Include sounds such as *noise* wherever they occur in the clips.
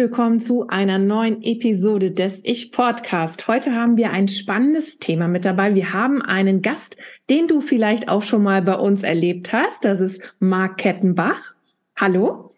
Willkommen zu einer neuen Episode des Ich Podcast. Heute haben wir ein spannendes Thema mit dabei. Wir haben einen Gast, den du vielleicht auch schon mal bei uns erlebt hast. Das ist Marc Kettenbach. Hallo.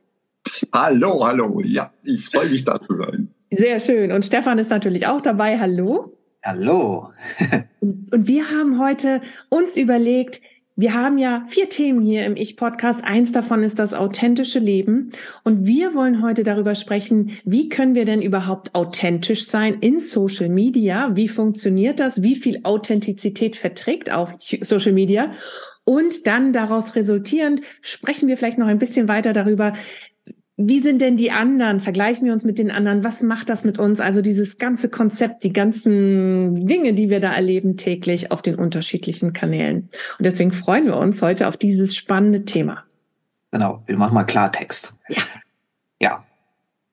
Hallo, hallo. Ja, ich freue mich da zu sein. Sehr schön. Und Stefan ist natürlich auch dabei. Hallo. Hallo. *laughs* und wir haben heute uns überlegt, wir haben ja vier Themen hier im Ich-Podcast. Eins davon ist das authentische Leben. Und wir wollen heute darüber sprechen, wie können wir denn überhaupt authentisch sein in Social Media? Wie funktioniert das? Wie viel Authentizität verträgt auch Social Media? Und dann daraus resultierend sprechen wir vielleicht noch ein bisschen weiter darüber, wie sind denn die anderen? Vergleichen wir uns mit den anderen. Was macht das mit uns? Also dieses ganze Konzept, die ganzen Dinge, die wir da erleben täglich auf den unterschiedlichen Kanälen. Und deswegen freuen wir uns heute auf dieses spannende Thema. Genau, wir machen mal Klartext. Ja. Ja,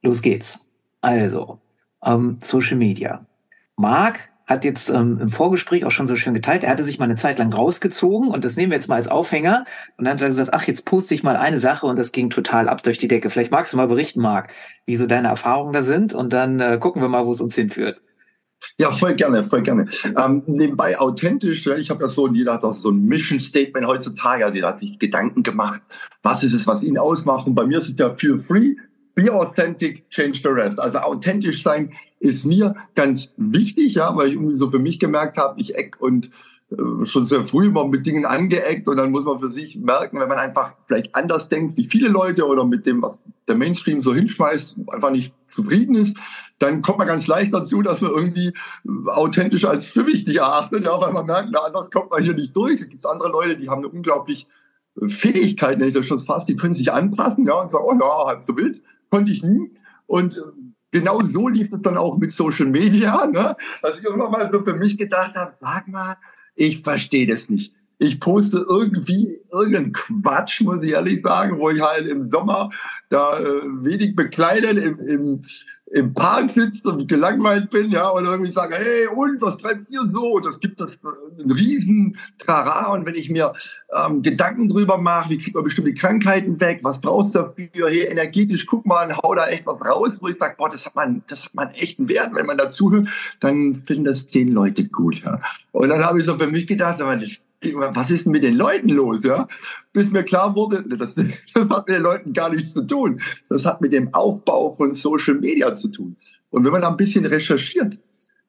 los geht's. Also, ähm, Social Media. Marc hat jetzt ähm, im Vorgespräch auch schon so schön geteilt, er hatte sich mal eine Zeit lang rausgezogen und das nehmen wir jetzt mal als Aufhänger. Und dann hat er gesagt, ach, jetzt poste ich mal eine Sache und das ging total ab durch die Decke. Vielleicht magst du mal berichten, Marc, wie so deine Erfahrungen da sind und dann äh, gucken wir mal, wo es uns hinführt. Ja, voll gerne, voll gerne. Ähm, nebenbei authentisch, ja, ich habe ja so, jeder hat auch so ein Mission Statement heutzutage, also jeder hat sich Gedanken gemacht, was ist es, was ihn ausmacht. Und bei mir ist es ja feel free, be authentic, change the rest. Also authentisch sein ist mir ganz wichtig, ja, weil ich irgendwie so für mich gemerkt habe, ich eck und äh, schon sehr früh immer mit Dingen angeeckt und dann muss man für sich merken, wenn man einfach vielleicht anders denkt wie viele Leute oder mit dem, was der Mainstream so hinschmeißt, einfach nicht zufrieden ist, dann kommt man ganz leicht dazu, dass man irgendwie authentisch als für wichtig erachtet, ja, weil man merkt, na, anders kommt man hier nicht durch. Da gibt es andere Leute, die haben eine unglaublich Fähigkeit, nenne ich das schon fast, die können sich anpassen, ja, und sagen, oh ja, halb so wild, konnte ich nie. Und äh, genau so lief es dann auch mit Social Media, ne? dass ich irgendwann mal so für mich gedacht habe, sag mal, ich verstehe das nicht. Ich poste irgendwie irgendeinen Quatsch, muss ich ehrlich sagen, wo ich halt im Sommer da äh, wenig bekleidet im, im im Park sitzt und gelangweilt bin, ja, und irgendwie sage, hey, und was treibt ihr so? Das gibt das einen riesen Trara. Und wenn ich mir ähm, Gedanken drüber mache, wie kriegt man bestimmte Krankheiten weg, was brauchst du dafür? Hey, energetisch, guck mal, hau da echt was raus, wo ich sage, boah, das hat man, das hat man echt einen Wert. Wenn man dazuhört, dann finden das zehn Leute gut, ja. Und dann habe ich so für mich gedacht, aber das was ist denn mit den Leuten los, ja? Bis mir klar wurde, das, *laughs* das hat mit den Leuten gar nichts zu tun. Das hat mit dem Aufbau von Social Media zu tun. Und wenn man da ein bisschen recherchiert,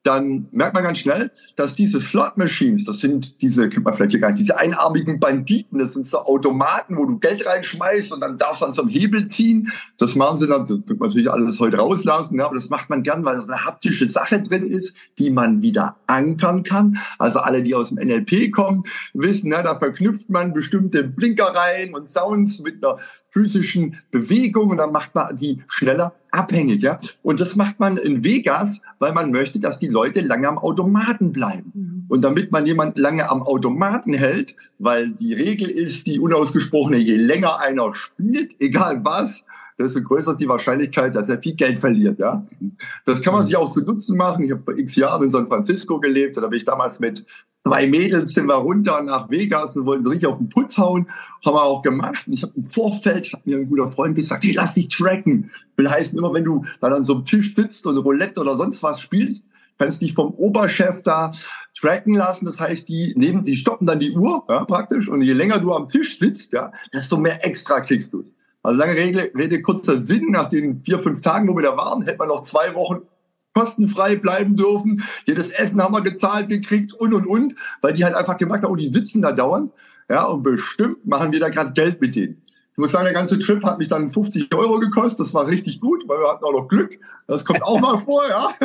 dann merkt man ganz schnell, dass diese Slot Machines, das sind diese, kennt man vielleicht hier gar nicht, diese einarmigen Banditen, das sind so Automaten, wo du Geld reinschmeißt und dann darfst du an so einem Hebel ziehen. Das machen sie dann, das wird man natürlich alles heute rauslassen, ja, aber das macht man gern, weil das eine haptische Sache drin ist, die man wieder ankern kann. Also alle, die aus dem NLP kommen, wissen, ja, da verknüpft man bestimmte Blinker rein und Sounds mit einer physischen Bewegung und dann macht man die schneller abhängig. Ja? Und das macht man in Vegas, weil man möchte, dass die Leute lange am Automaten bleiben. Mhm. Und damit man jemand lange am Automaten hält, weil die Regel ist, die unausgesprochene, je länger einer spielt, egal was, desto größer ist die Wahrscheinlichkeit, dass er viel Geld verliert. Ja? Das kann man mhm. sich auch zu Nutzen machen. Ich habe vor x Jahren in San Francisco gelebt. Da bin ich damals mit zwei Mädels sind wir runter nach Vegas und wollten richtig auf den Putz hauen. Haben wir auch gemacht. Und ich habe im Vorfeld, hat mir ein guter Freund gesagt, hey, lass dich tracken. Will heißen, immer wenn du dann an so einem Tisch sitzt und Roulette oder sonst was spielst, kannst dich vom Oberchef da tracken lassen. Das heißt, die nehmen, die stoppen dann die Uhr, ja, praktisch. Und je länger du am Tisch sitzt, ja, desto mehr extra kriegst du. Also lange Rede, Rede, kurzer Sinn. Nach den vier, fünf Tagen, wo wir da waren, hätte man noch zwei Wochen kostenfrei bleiben dürfen. Jedes Essen haben wir gezahlt gekriegt und und und, weil die halt einfach gemacht haben, oh, die sitzen da dauernd. Ja, und bestimmt machen wir da gerade Geld mit denen. Ich muss sagen, der ganze Trip hat mich dann 50 Euro gekostet. Das war richtig gut, weil wir hatten auch noch Glück. Das kommt auch mal vor, ja. *laughs*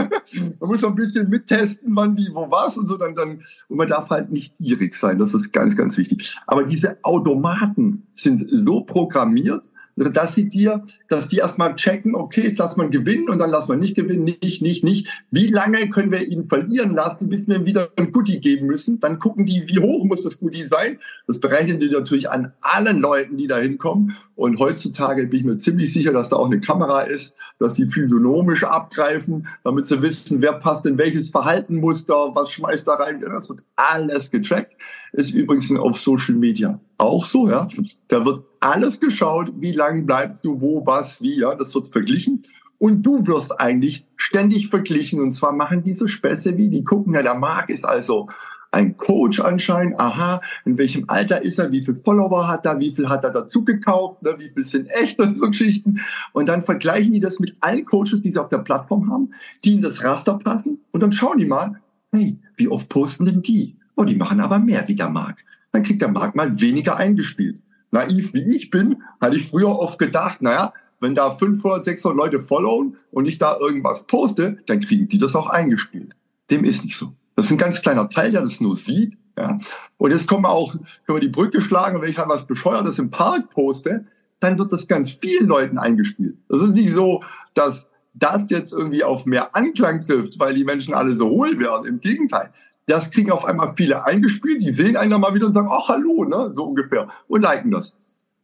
Man muss so ein bisschen mittesten, wann wie, wo was und so. Dann, dann, und man darf halt nicht gierig sein. Das ist ganz, ganz wichtig. Aber diese Automaten sind so programmiert, dass sie dir, dass die erstmal checken, okay, jetzt lass man gewinnen und dann lass man nicht gewinnen, nicht, nicht, nicht. Wie lange können wir ihn verlieren lassen, bis wir ihm wieder ein Goodie geben müssen? Dann gucken die, wie hoch muss das Goodie sein? Das berechnen die natürlich an allen Leuten, die da hinkommen. Und heutzutage bin ich mir ziemlich sicher, dass da auch eine Kamera ist, dass die physiognomisch abgreifen, damit sie wissen, wer passt in welches Verhaltenmuster, was schmeißt da rein. Das wird alles getrackt. Ist übrigens auf Social Media auch so, ja. Da wird alles geschaut, wie lange bleibst du, wo, was, wie, ja. Das wird verglichen. Und du wirst eigentlich ständig verglichen. Und zwar machen diese Späße wie, die gucken, ja, der Marc ist also ein Coach anscheinend, aha, in welchem Alter ist er, wie viel Follower hat er, wie viel hat er dazu gekauft, ne, wie viel sind echt *laughs* und so Geschichten. Und dann vergleichen die das mit allen Coaches, die sie auf der Plattform haben, die in das Raster passen. Und dann schauen die mal, hey, wie oft posten denn die? Oh, die machen aber mehr wie der Marc. Dann kriegt der Marc mal weniger eingespielt. Naiv wie ich bin, hatte ich früher oft gedacht, naja, wenn da 500, 600 Leute followen und ich da irgendwas poste, dann kriegen die das auch eingespielt. Dem ist nicht so. Das ist ein ganz kleiner Teil, der das nur sieht. Ja. Und jetzt kommen wir auch, können wir die Brücke schlagen, wenn ich halt was Bescheuertes im Park poste, dann wird das ganz vielen Leuten eingespielt. Das ist nicht so, dass das jetzt irgendwie auf mehr Anklang trifft, weil die Menschen alle so hohl werden. Im Gegenteil. Das kriegen auf einmal viele eingespielt, die sehen einen dann mal wieder und sagen, ach hallo, ne, so ungefähr, und liken das.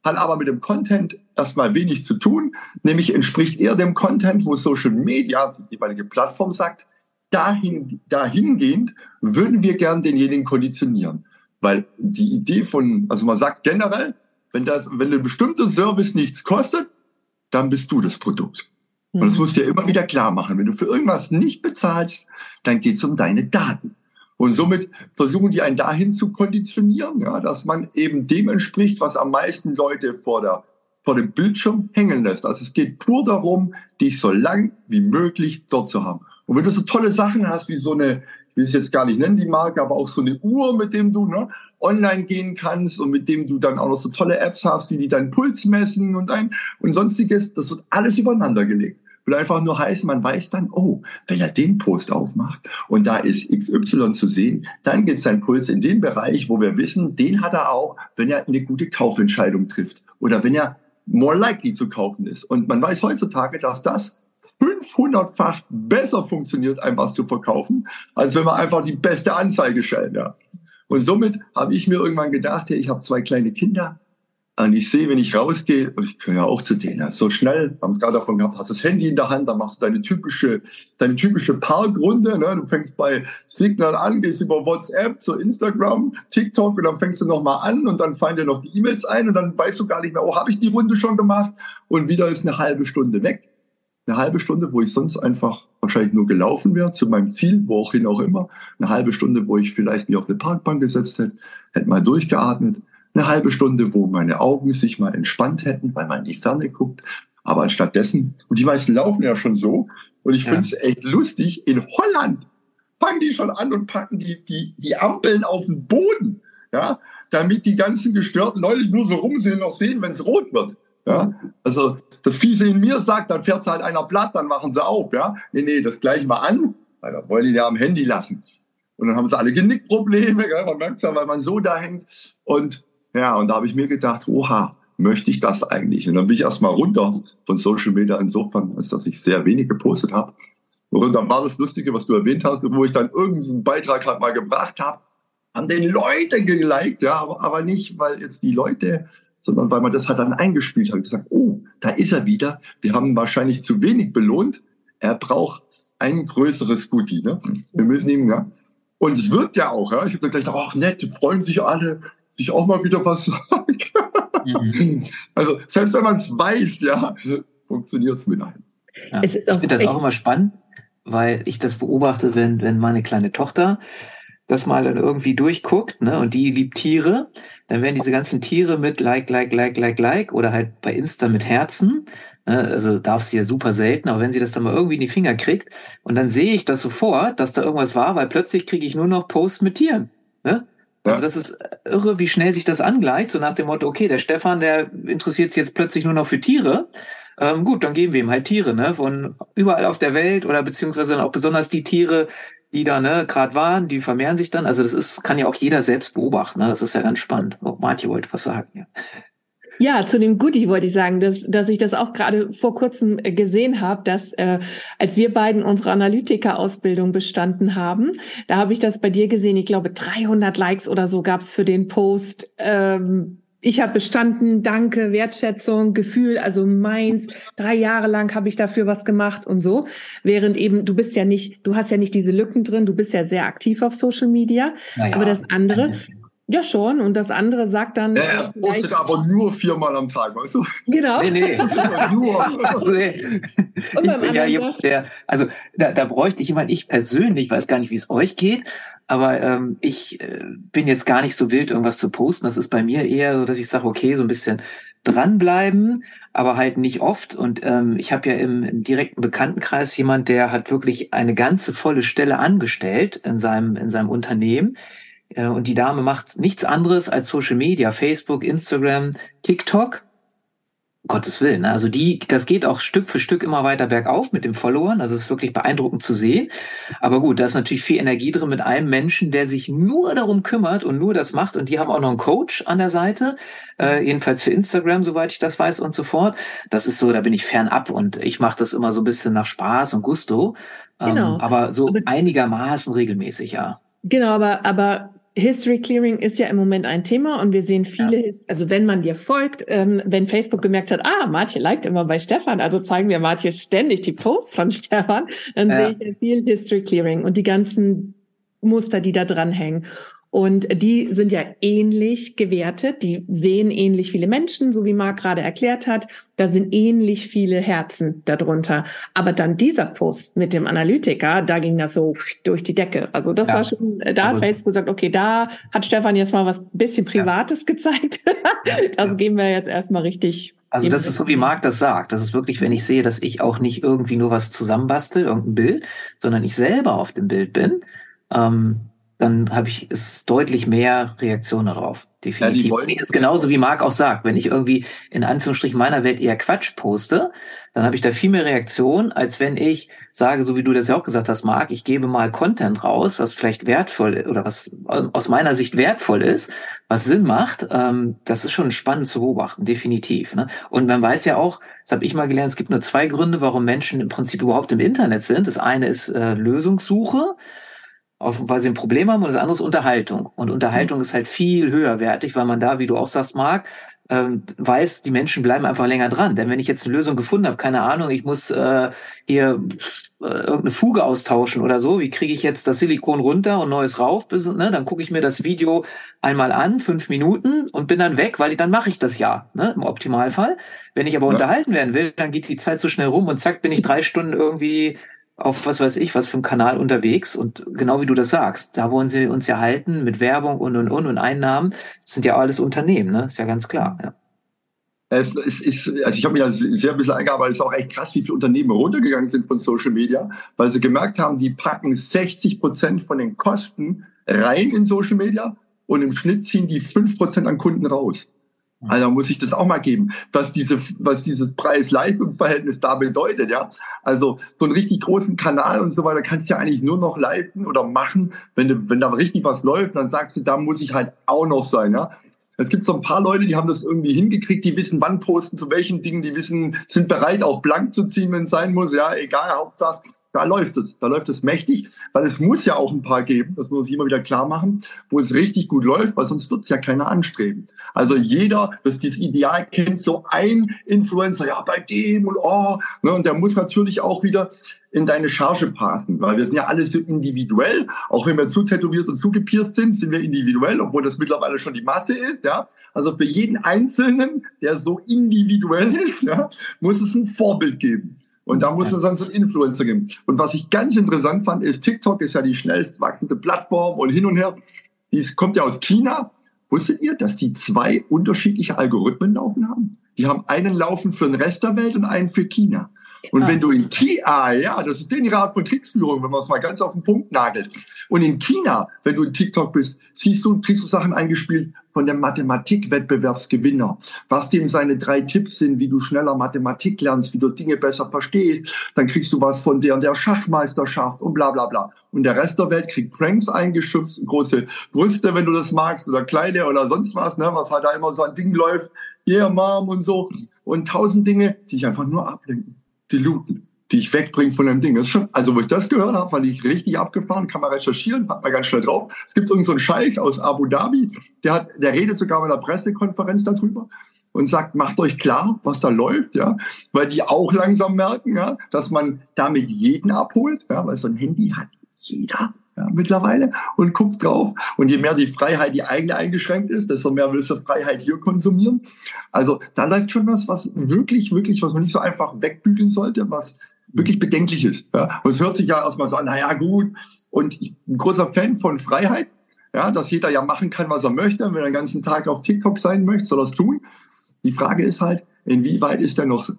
Hat aber mit dem Content erstmal wenig zu tun, nämlich entspricht eher dem Content, wo Social Media, die jeweilige Plattform sagt, dahin, dahingehend würden wir gern denjenigen konditionieren. Weil die Idee von, also man sagt generell, wenn das, wenn ein bestimmter Service nichts kostet, dann bist du das Produkt. Und das mhm. musst du ja immer wieder klar machen. Wenn du für irgendwas nicht bezahlst, dann geht es um deine Daten. Und somit versuchen die einen dahin zu konditionieren, ja, dass man eben dem entspricht, was am meisten Leute vor, der, vor dem Bildschirm hängen lässt. Also es geht pur darum, dich so lang wie möglich dort zu haben. Und wenn du so tolle Sachen hast, wie so eine, ich will es jetzt gar nicht nennen, die Marke, aber auch so eine Uhr, mit dem du ne, online gehen kannst und mit dem du dann auch noch so tolle Apps hast, die, die deinen Puls messen und ein und sonstiges, das wird alles übereinander gelegt. Will einfach nur heißen, man weiß dann, oh, wenn er den Post aufmacht und da ist XY zu sehen, dann geht sein Puls in den Bereich, wo wir wissen, den hat er auch, wenn er eine gute Kaufentscheidung trifft oder wenn er more likely zu kaufen ist. Und man weiß heutzutage, dass das 500-fach besser funktioniert, einfach zu verkaufen, als wenn man einfach die beste Anzeige schaltet. Ja. Und somit habe ich mir irgendwann gedacht, hey, ich habe zwei kleine Kinder und ich sehe, wenn ich rausgehe, ich gehöre ja auch zu denen, so schnell, wir haben es gerade davon gehabt, hast das Handy in der Hand, dann machst du deine typische, deine typische Parkrunde, ne? du fängst bei Signal an, gehst über WhatsApp zu Instagram, TikTok und dann fängst du nochmal an und dann fallen dir noch die E-Mails ein und dann weißt du gar nicht mehr, oh, habe ich die Runde schon gemacht und wieder ist eine halbe Stunde weg eine halbe Stunde, wo ich sonst einfach wahrscheinlich nur gelaufen wäre zu meinem Ziel, wo auch hin auch immer. Eine halbe Stunde, wo ich vielleicht mich auf eine Parkbank gesetzt hätte, hätte mal durchgeatmet. Eine halbe Stunde, wo meine Augen sich mal entspannt hätten, weil man in die Ferne guckt. Aber anstattdessen, und die meisten laufen ja schon so, und ich ja. finde es echt lustig, in Holland fangen die schon an und packen die, die, die Ampeln auf den Boden, ja, damit die ganzen gestörten Leute, die nur so rumsehen, noch sehen, wenn es rot wird. Ja? Also das Fiese in mir sagt, dann fährt halt einer platt, dann machen sie auf. Ja? Nee, nee, das gleich mal an, weil da wollen die ja am Handy lassen. Und dann haben sie alle Genickprobleme, gell? man merkt es ja, weil man so da hängt. Und ja, und da habe ich mir gedacht, oha, möchte ich das eigentlich? Und dann bin ich erstmal runter von Social Media insofern, als dass ich sehr wenig gepostet habe. Und dann war das Lustige, was du erwähnt hast, wo ich dann irgendeinen Beitrag halt mal gebracht habe, haben den Leute geliked, ja, aber, aber nicht, weil jetzt die Leute sondern weil man das halt dann eingespielt hat und gesagt, oh, da ist er wieder. Wir haben wahrscheinlich zu wenig belohnt. Er braucht ein größeres Goodie. Ne? Wir müssen ihm, ja. Und es wirkt ja auch, ja. Ich habe dann gleich gedacht, ach nett, freuen sich alle, sich auch mal wieder was *laughs* sagen. Mhm. Also selbst wenn man es weiß, ja, funktioniert es mit einem. Ja. Es ist auch ich finde das auch immer spannend, weil ich das beobachte, wenn, wenn meine kleine Tochter das mal dann irgendwie durchguckt, ne, und die liebt Tiere, dann werden diese ganzen Tiere mit Like, Like, Like, Like, Like oder halt bei Insta mit Herzen, ne, also darf sie ja super selten, aber wenn sie das dann mal irgendwie in die Finger kriegt und dann sehe ich das sofort, dass da irgendwas war, weil plötzlich kriege ich nur noch Posts mit Tieren, ne? Also das ist irre, wie schnell sich das angleicht, so nach dem Motto, okay, der Stefan, der interessiert sich jetzt plötzlich nur noch für Tiere. Ähm, gut, dann geben wir ihm halt Tiere, ne? Von überall auf der Welt oder beziehungsweise dann auch besonders die Tiere, die da ne, gerade waren, die vermehren sich dann. Also das ist, kann ja auch jeder selbst beobachten. Ne? Das ist ja ganz spannend. Oh, Martin wollte was sagen. Ja. Ja, zu dem Goodie wollte ich sagen, dass, dass ich das auch gerade vor kurzem äh, gesehen habe, dass äh, als wir beiden unsere Analytiker-Ausbildung bestanden haben, da habe ich das bei dir gesehen. Ich glaube, 300 Likes oder so gab es für den Post. Ähm, ich habe bestanden, danke, Wertschätzung, Gefühl, also meins. Drei Jahre lang habe ich dafür was gemacht und so. Während eben, du bist ja nicht, du hast ja nicht diese Lücken drin, du bist ja sehr aktiv auf Social Media. Naja, aber das andere, ja, schon. Und das andere sagt dann. Ja, er postet aber nur viermal am Tag, weißt du? Genau. Nee, nee. *laughs* nur. Also, ich bin ja jemand, der, also da, da bräuchte ich jemand, ich persönlich weiß gar nicht, wie es euch geht, aber ähm, ich äh, bin jetzt gar nicht so wild, irgendwas zu posten. Das ist bei mir eher so, dass ich sage, okay, so ein bisschen dranbleiben, aber halt nicht oft. Und ähm, ich habe ja im, im direkten Bekanntenkreis jemand, der hat wirklich eine ganze volle Stelle angestellt in seinem, in seinem Unternehmen äh, und die Dame macht nichts anderes als Social Media, Facebook, Instagram, TikTok. Gottes Willen. Ne? Also die, das geht auch Stück für Stück immer weiter bergauf mit den Followern. Also es ist wirklich beeindruckend zu sehen. Aber gut, da ist natürlich viel Energie drin mit einem Menschen, der sich nur darum kümmert und nur das macht. Und die haben auch noch einen Coach an der Seite, äh, jedenfalls für Instagram, soweit ich das weiß und so fort. Das ist so, da bin ich fernab und ich mache das immer so ein bisschen nach Spaß und Gusto. Ähm, genau. Aber so aber einigermaßen regelmäßig, ja. Genau, aber, aber History Clearing ist ja im Moment ein Thema und wir sehen viele, ja. also wenn man dir folgt, ähm, wenn Facebook gemerkt hat, ah, Martje liked immer bei Stefan, also zeigen wir Martje ständig die Posts von *laughs* Stefan, dann ja. sehe ich ja viel History Clearing und die ganzen Muster, die da dranhängen. Und die sind ja ähnlich gewertet, die sehen ähnlich viele Menschen, so wie Marc gerade erklärt hat. Da sind ähnlich viele Herzen darunter. Aber dann dieser Post mit dem Analytiker, da ging das so durch die Decke. Also das ja. war schon, da hat Facebook gesagt, okay, da hat Stefan jetzt mal was bisschen Privates *laughs* ja. gezeigt. das gehen wir jetzt erstmal richtig also das ist so, wie Marc das sagt. Das ist wirklich, wenn ich sehe, dass ich auch nicht irgendwie nur was zusammenbastel, irgendein Bild, sondern ich selber auf dem Bild bin. Ähm, dann habe ich es deutlich mehr Reaktionen darauf. Definitiv. Ja, ist genauso wie Marc auch sagt, wenn ich irgendwie in Anführungsstrichen meiner Welt eher Quatsch poste, dann habe ich da viel mehr Reaktionen, als wenn ich sage, so wie du das ja auch gesagt hast, Marc, ich gebe mal Content raus, was vielleicht wertvoll oder was aus meiner Sicht wertvoll ist, was Sinn macht. Ähm, das ist schon spannend zu beobachten, definitiv. Ne? Und man weiß ja auch, das habe ich mal gelernt, es gibt nur zwei Gründe, warum Menschen im Prinzip überhaupt im Internet sind. Das eine ist äh, Lösungssuche auf, weil sie ein Problem haben und das andere ist Unterhaltung. Und Unterhaltung mhm. ist halt viel höherwertig, weil man da, wie du auch sagst, Marc, ähm, weiß, die Menschen bleiben einfach länger dran. Denn wenn ich jetzt eine Lösung gefunden habe, keine Ahnung, ich muss äh, hier äh, irgendeine Fuge austauschen oder so, wie kriege ich jetzt das Silikon runter und neues rauf, bis, ne, dann gucke ich mir das Video einmal an, fünf Minuten und bin dann weg, weil ich, dann mache ich das ja, ne, im Optimalfall. Wenn ich aber ja. unterhalten werden will, dann geht die Zeit so schnell rum und zack, bin ich drei Stunden irgendwie auf was weiß ich, was für einem Kanal unterwegs. Und genau wie du das sagst, da wollen sie uns ja halten mit Werbung und und und und Einnahmen. Das sind ja alles Unternehmen, ne? Ist ja ganz klar. Ja. Es ist, also ich habe mich ja sehr ein bisschen eingearbeitet, es ist auch echt krass, wie viele Unternehmen runtergegangen sind von Social Media, weil sie gemerkt haben, die packen 60 Prozent von den Kosten rein in Social Media und im Schnitt ziehen die 5 Prozent an Kunden raus. Also muss ich das auch mal geben, was diese, was dieses Preis-Leistungsverhältnis da bedeutet, ja. Also so einen richtig großen Kanal und so weiter kannst du ja eigentlich nur noch leiten oder machen, wenn du, wenn da richtig was läuft, dann sagst du, da muss ich halt auch noch sein, ja. Es gibt so ein paar Leute, die haben das irgendwie hingekriegt, die wissen, wann posten, zu welchen Dingen, die wissen, sind bereit, auch blank zu ziehen, wenn es sein muss, ja, egal, Hauptsache, da läuft es, da läuft es mächtig, weil es muss ja auch ein paar geben, das muss ich immer wieder klar machen, wo es richtig gut läuft, weil sonst wird es ja keiner anstreben. Also jeder, das dieses Ideal kennt, so ein Influencer, ja, bei dem und oh, ne, und der muss natürlich auch wieder in deine Charge passen, weil wir sind ja alle so individuell, auch wenn wir zu tätowiert und zu gepierst sind, sind wir individuell, obwohl das mittlerweile schon die Masse ist, ja. Also für jeden Einzelnen, der so individuell ist, ja, muss es ein Vorbild geben. Und da muss es dann so einen Influencer geben. Und was ich ganz interessant fand, ist, TikTok ist ja die schnellst wachsende Plattform und hin und her. Die kommt ja aus China. Wusstet ihr, dass die zwei unterschiedliche Algorithmen laufen haben? Die haben einen laufen für den Rest der Welt und einen für China. Und wenn du in China, ja, das ist den Rat von Kriegsführung, wenn man es mal ganz auf den Punkt nagelt. Und in China, wenn du in TikTok bist, siehst du, kriegst du Sachen eingespielt von dem Mathematikwettbewerbsgewinner, was dem seine drei Tipps sind, wie du schneller Mathematik lernst, wie du Dinge besser verstehst. Dann kriegst du was von der und der Schachmeisterschaft und bla bla bla. Und der Rest der Welt kriegt Pranks eingeschützt, große Brüste, wenn du das magst, oder kleine oder sonst was, ne, was halt da immer so ein Ding läuft. yeah, Mom und so. Und tausend Dinge, die ich einfach nur ablenken, die looten, die ich wegbringe von einem Ding. Das ist schon, also wo ich das gehört habe, fand ich richtig abgefahren, kann man recherchieren, hat man ganz schnell drauf. Es gibt irgendeinen so Scheich aus Abu Dhabi, der hat, der redet sogar bei einer Pressekonferenz darüber und sagt, macht euch klar, was da läuft, ja, weil die auch langsam merken, ja, dass man damit jeden abholt, ja, weil so ein Handy hat jeder ja, mittlerweile und guckt drauf. Und je mehr die Freiheit die eigene eingeschränkt ist, desto mehr willst du Freiheit hier konsumieren. Also da läuft schon was, was wirklich, wirklich, was man nicht so einfach wegbügeln sollte, was wirklich bedenklich ist. Ja. Und es hört sich ja erstmal so an, naja, gut. Und ich bin ein großer Fan von Freiheit, ja, dass jeder ja machen kann, was er möchte. Wenn er den ganzen Tag auf TikTok sein möchte, soll er es tun. Die Frage ist halt, inwieweit ist er noch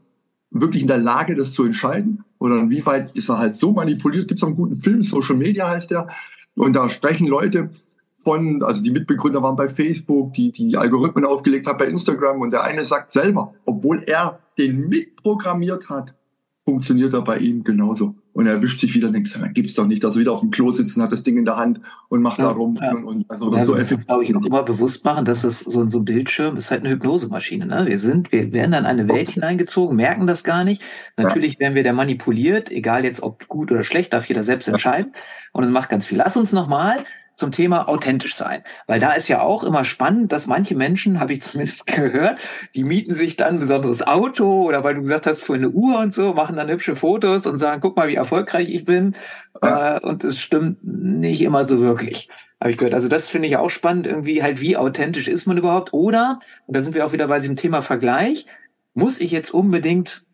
wirklich in der Lage, das zu entscheiden? Oder inwieweit ist er halt so manipuliert? Gibt es einen guten Film, Social Media heißt der. Und da sprechen Leute von, also die Mitbegründer waren bei Facebook, die die Algorithmen aufgelegt haben bei Instagram. Und der eine sagt selber, obwohl er den mitprogrammiert hat, funktioniert er bei ihm genauso. Und er wischt sich wieder und denkt, dann gibt's doch nicht, dass er wieder auf dem Klo sitzen hat, das Ding in der Hand und macht ja, da rum. Ja. Und, und also ja, so ist jetzt, glaube ich, auch immer bewusst machen, dass es so, so ein Bildschirm ist halt eine Hypnosemaschine. Ne? Wir sind, wir werden dann in eine Welt hineingezogen, merken das gar nicht. Natürlich ja. werden wir da manipuliert, egal jetzt ob gut oder schlecht, darf jeder selbst entscheiden. Und es macht ganz viel. Lass uns nochmal zum Thema authentisch sein. Weil da ist ja auch immer spannend, dass manche Menschen, habe ich zumindest *laughs* gehört, die mieten sich dann ein besonderes Auto oder weil du gesagt hast, für eine Uhr und so, machen dann hübsche Fotos und sagen, guck mal, wie erfolgreich ich bin. Ja. Äh, und es stimmt nicht immer so wirklich, habe ich gehört. Also das finde ich auch spannend, irgendwie halt, wie authentisch ist man überhaupt? Oder, und da sind wir auch wieder bei diesem Thema Vergleich, muss ich jetzt unbedingt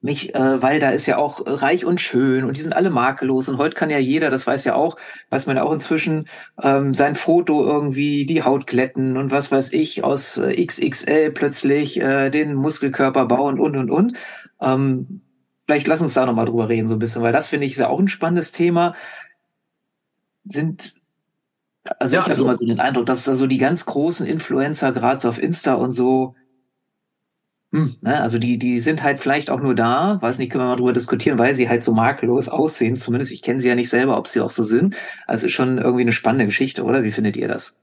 mich, äh, weil da ist ja auch reich und schön und die sind alle makellos und heute kann ja jeder, das weiß ja auch, weiß man ja auch inzwischen, ähm, sein Foto irgendwie die Haut glätten und was weiß ich aus äh, XXL plötzlich äh, den Muskelkörper bauen und und und. Ähm, vielleicht lass uns da nochmal drüber reden so ein bisschen, weil das finde ich ist ja auch ein spannendes Thema. Sind also ja, ich habe also, immer so den Eindruck, dass da so die ganz großen Influencer, gerade so auf Insta und so, hm, ne, also die, die sind halt vielleicht auch nur da, weiß nicht, können wir mal drüber diskutieren, weil sie halt so makellos *laughs* aussehen. Zumindest ich kenne sie ja nicht selber, ob sie auch so sind. Also ist schon irgendwie eine spannende Geschichte, oder? Wie findet ihr das?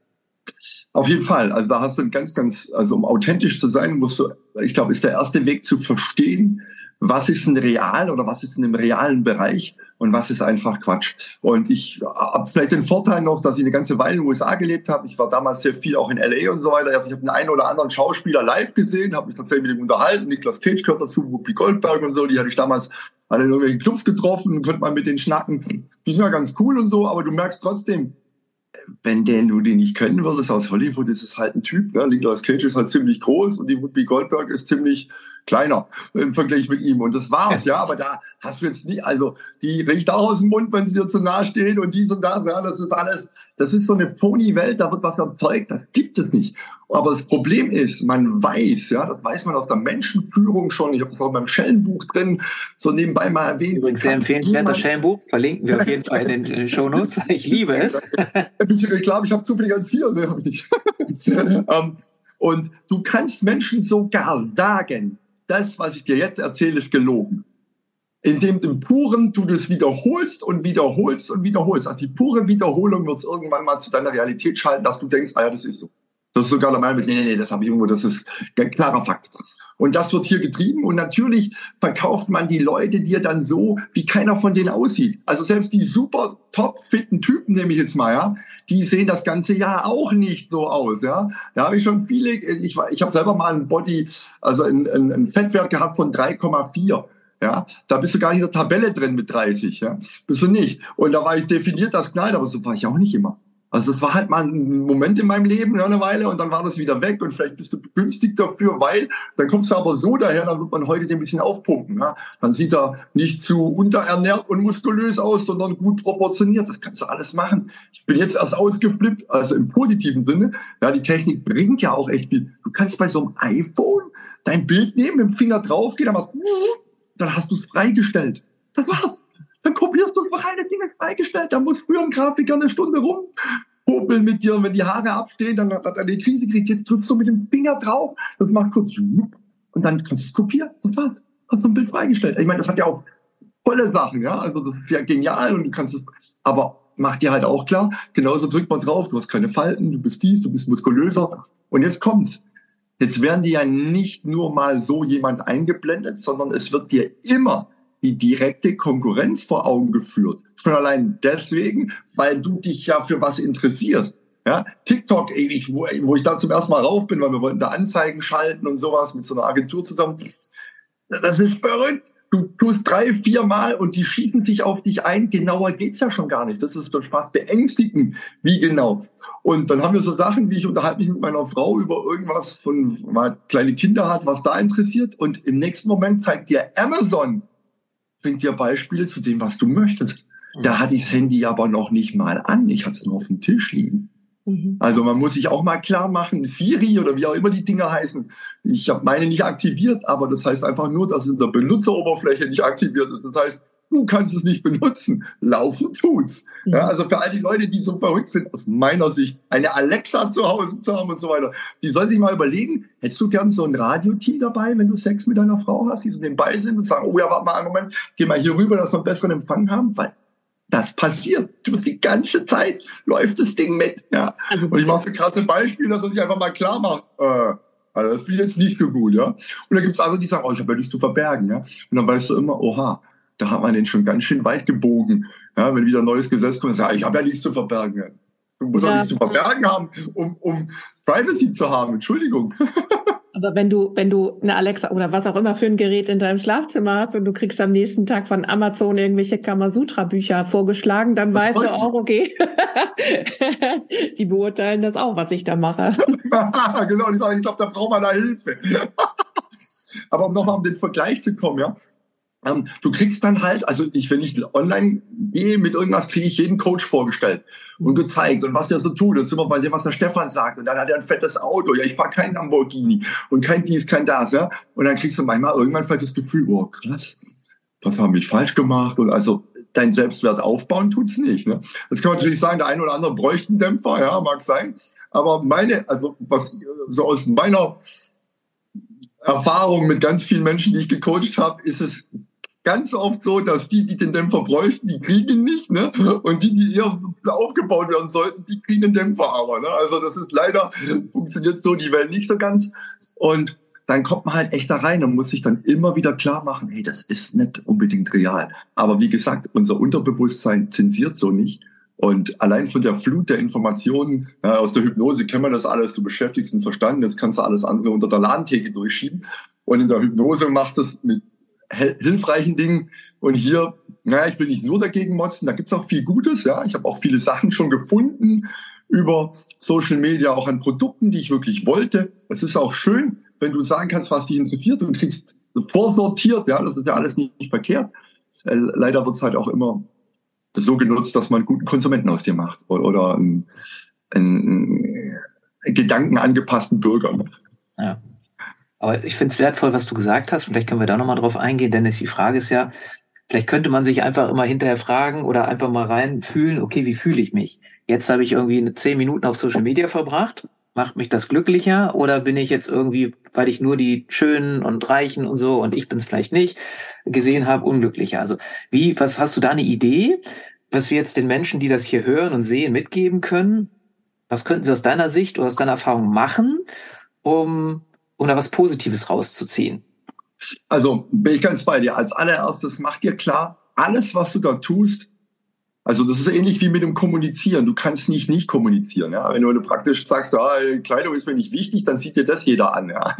Auf jeden Fall. Also da hast du ganz, ganz, also um authentisch zu sein, musst du, ich glaube, ist der erste Weg zu verstehen, was ist ein real oder was ist in einem realen Bereich und was ist einfach Quatsch. Und ich habe vielleicht den Vorteil noch, dass ich eine ganze Weile in den USA gelebt habe. Ich war damals sehr viel auch in LA und so weiter. Also ich habe den einen oder anderen Schauspieler live gesehen, habe mich tatsächlich mit ihm unterhalten. Niklas Cage gehört dazu, Whoopi Goldberg und so. Die hatte ich damals alle in irgendwelchen Clubs getroffen, konnte man mit denen schnacken. Die sind ja ganz cool und so, aber du merkst trotzdem, wenn den du den nicht kennen würdest aus Hollywood, ist es halt ein Typ. Ne? Nicolas Cage ist halt ziemlich groß und die Whoopi Goldberg ist ziemlich kleiner im Vergleich mit ihm. Und das war's, ja. Aber da hast du jetzt nie, also die riecht auch aus dem Mund, wenn sie dir zu nahe stehen und dies und das, ja. Das ist alles, das ist so eine phony Welt, da wird was erzeugt, das gibt es nicht. Aber das Problem ist, man weiß, ja, das weiß man aus der Menschenführung schon. Ich habe das auch beim Schellenbuch drin, so nebenbei mal erwähnt. Übrigens sehr empfehlenswerter Schellenbuch, verlinken wir auf jeden Fall in den, Show Notes. *laughs* Ich liebe es. ich glaube, ich habe zufällig eins hier, ne, habe ich nicht. um, *laughs* und du kannst Menschen sogar sagen, das, was ich dir jetzt erzähle, ist gelogen. Indem du puren du das wiederholst und wiederholst und wiederholst. Also die pure Wiederholung wird es irgendwann mal zu deiner Realität schalten, dass du denkst, ah ja, das ist so. Das ist sogar der Meinung, nee, nee, nee, das habe ich irgendwo, das ist ein klarer Fakt. Und das wird hier getrieben. Und natürlich verkauft man die Leute dir dann so, wie keiner von denen aussieht. Also selbst die super top fitten Typen, nehme ich jetzt mal, ja, die sehen das ganze Jahr auch nicht so aus, ja. Da habe ich schon viele, ich, ich habe selber mal ein Body, also ein, ein, ein Fettwert gehabt von 3,4. Ja, da bist du gar nicht in der Tabelle drin mit 30, ja. Bist du nicht. Und da war ich definiert das Knall, aber so war ich auch nicht immer. Also das war halt mal ein Moment in meinem Leben, eine Weile, und dann war das wieder weg und vielleicht bist du günstig dafür, weil dann kommst du aber so daher, dann wird man heute den ein bisschen aufpumpen. Ja. Dann sieht er nicht zu unterernährt und muskulös aus, sondern gut proportioniert. Das kannst du alles machen. Ich bin jetzt erst ausgeflippt, also im positiven Sinne. Ja, die Technik bringt ja auch echt viel. Du kannst bei so einem iPhone dein Bild nehmen, mit dem Finger draufgehen, dann, dann hast du es freigestellt. Das war's dann kopierst du das reine Ding ist freigestellt. Da muss früher ein Grafiker eine Stunde rumpopeln mit dir. Und wenn die Haare abstehen, dann hat er eine Krise gekriegt. Jetzt drückst du mit dem Finger drauf, das macht kurz und dann kannst du es kopieren. Das war's. Hast du ein Bild freigestellt. Ich meine, das hat ja auch tolle Sachen, ja. Also das ist ja genial und du kannst es, aber macht dir halt auch klar, genauso drückt man drauf, du hast keine Falten, du bist dies, du bist muskulöser. Und jetzt kommt's. jetzt werden dir ja nicht nur mal so jemand eingeblendet, sondern es wird dir immer die direkte Konkurrenz vor Augen geführt. Schon allein deswegen, weil du dich ja für was interessierst. Ja, TikTok, ewig, wo, wo ich da zum ersten Mal rauf bin, weil wir wollten da Anzeigen schalten und sowas mit so einer Agentur zusammen. Das ist verrückt. Du tust drei, vier Mal und die schießen sich auf dich ein. Genauer geht's ja schon gar nicht. Das ist doch Spaß beängstigend. Wie genau? Und dann haben wir so Sachen, wie ich unterhalte mich mit meiner Frau über irgendwas von, mal kleine Kinder hat, was da interessiert. Und im nächsten Moment zeigt dir Amazon, bringt dir Beispiele zu dem, was du möchtest. Da hatte ich das Handy aber noch nicht mal an. Ich hatte es nur auf dem Tisch liegen. Mhm. Also man muss sich auch mal klar machen, Siri oder wie auch immer die Dinger heißen. Ich habe meine nicht aktiviert, aber das heißt einfach nur, dass es in der Benutzeroberfläche nicht aktiviert ist. Das heißt, du kannst es nicht benutzen. Laufen tut's. Ja, mhm. also für all die Leute, die so verrückt sind, aus meiner Sicht, eine Alexa zu Hause zu haben und so weiter, die sollen sich mal überlegen, hättest du gern so ein Radioteam dabei, wenn du Sex mit deiner Frau hast, die so nebenbei sind und sagen, oh ja, warte mal einen Moment, geh mal hier rüber, dass wir einen besseren Empfang haben, weil das passiert. Die ganze Zeit läuft das Ding mit. Ja. Also, und ich mache so krasse Beispiele, dass man sich einfach mal klar macht, äh, also das finde ich jetzt nicht so gut, ja. Und dann gibt es andere, die sagen, oh, ich habe ja nichts zu verbergen, ja. Und dann weißt du immer, oha, da hat man den schon ganz schön weit gebogen. Ja, wenn wieder ein neues Gesetz kommt, sagt, ich habe ja nichts zu verbergen. Du musst ja. auch nichts zu verbergen haben, um, um Privacy zu haben. Entschuldigung. *laughs* Aber wenn du, wenn du eine Alexa oder was auch immer für ein Gerät in deinem Schlafzimmer hast und du kriegst am nächsten Tag von Amazon irgendwelche Kamasutra-Bücher vorgeschlagen, dann weißt du auch, okay, *laughs* die beurteilen das auch, was ich da mache. *laughs* genau, ich sage, ich glaube, da braucht man da Hilfe. Aber um nochmal um den Vergleich zu kommen, ja, ähm, du kriegst dann halt, also ich, wenn ich online gehe mit irgendwas, kriege ich jeden Coach vorgestellt und gezeigt und was der so tut. Das ist immer bei dem, was der Stefan sagt. Und dann hat er ein fettes Auto. Ja, ich fahre kein Lamborghini und kein dies, kein das. Ja? Und dann kriegst du manchmal irgendwann vielleicht das Gefühl, oh krass, was haben ich falsch gemacht? Und also dein Selbstwert aufbauen tut's nicht. Ne? Das kann man natürlich sagen, der eine oder andere bräuchte einen Dämpfer, ja, mag sein. Aber meine, also was so aus meiner Erfahrung mit ganz vielen Menschen, die ich gecoacht habe, ist es ganz oft so, dass die, die den Dämpfer bräuchten, die kriegen nicht, ne? Und die, die eher aufgebaut werden sollten, die kriegen den Dämpfer aber, ne? Also das ist leider, funktioniert so die Welt nicht so ganz. Und dann kommt man halt echt da rein und muss sich dann immer wieder klar machen, hey, das ist nicht unbedingt real. Aber wie gesagt, unser Unterbewusstsein zensiert so nicht. Und allein von der Flut der Informationen ja, aus der Hypnose kennen wir das alles. Du beschäftigst den Verstand, jetzt kannst du alles andere unter der Ladentheke durchschieben. Und in der Hypnose machst du es mit hilfreichen Dingen. Und hier, naja, ich will nicht nur dagegen motzen, da gibt's auch viel Gutes. Ja, Ich habe auch viele Sachen schon gefunden über Social Media, auch an Produkten, die ich wirklich wollte. Es ist auch schön, wenn du sagen kannst, was dich interessiert und kriegst vorsortiert. Ja, das ist ja alles nicht, nicht verkehrt. Äh, leider wird's halt auch immer so genutzt, dass man guten Konsumenten aus dir macht oder, oder einen, einen, einen gedankenangepassten Bürger. Ja. Aber ich finde es wertvoll, was du gesagt hast. Vielleicht können wir da nochmal drauf eingehen, Dennis. Die Frage ist ja, vielleicht könnte man sich einfach immer hinterher fragen oder einfach mal reinfühlen, okay, wie fühle ich mich? Jetzt habe ich irgendwie zehn Minuten auf Social Media verbracht. Macht mich das glücklicher oder bin ich jetzt irgendwie, weil ich nur die Schönen und Reichen und so und ich bin es vielleicht nicht, gesehen habe, unglücklicher? Also wie, was hast du da eine Idee, was wir jetzt den Menschen, die das hier hören und sehen, mitgeben können? Was könnten sie aus deiner Sicht oder aus deiner Erfahrung machen, um um da was Positives rauszuziehen? Also bin ich ganz bei dir. Als allererstes mach dir klar, alles, was du da tust, also das ist ähnlich wie mit dem Kommunizieren. Du kannst nicht nicht kommunizieren. Ja? Wenn du praktisch sagst, ah, Kleidung ist mir nicht wichtig, dann sieht dir das jeder an. Ja?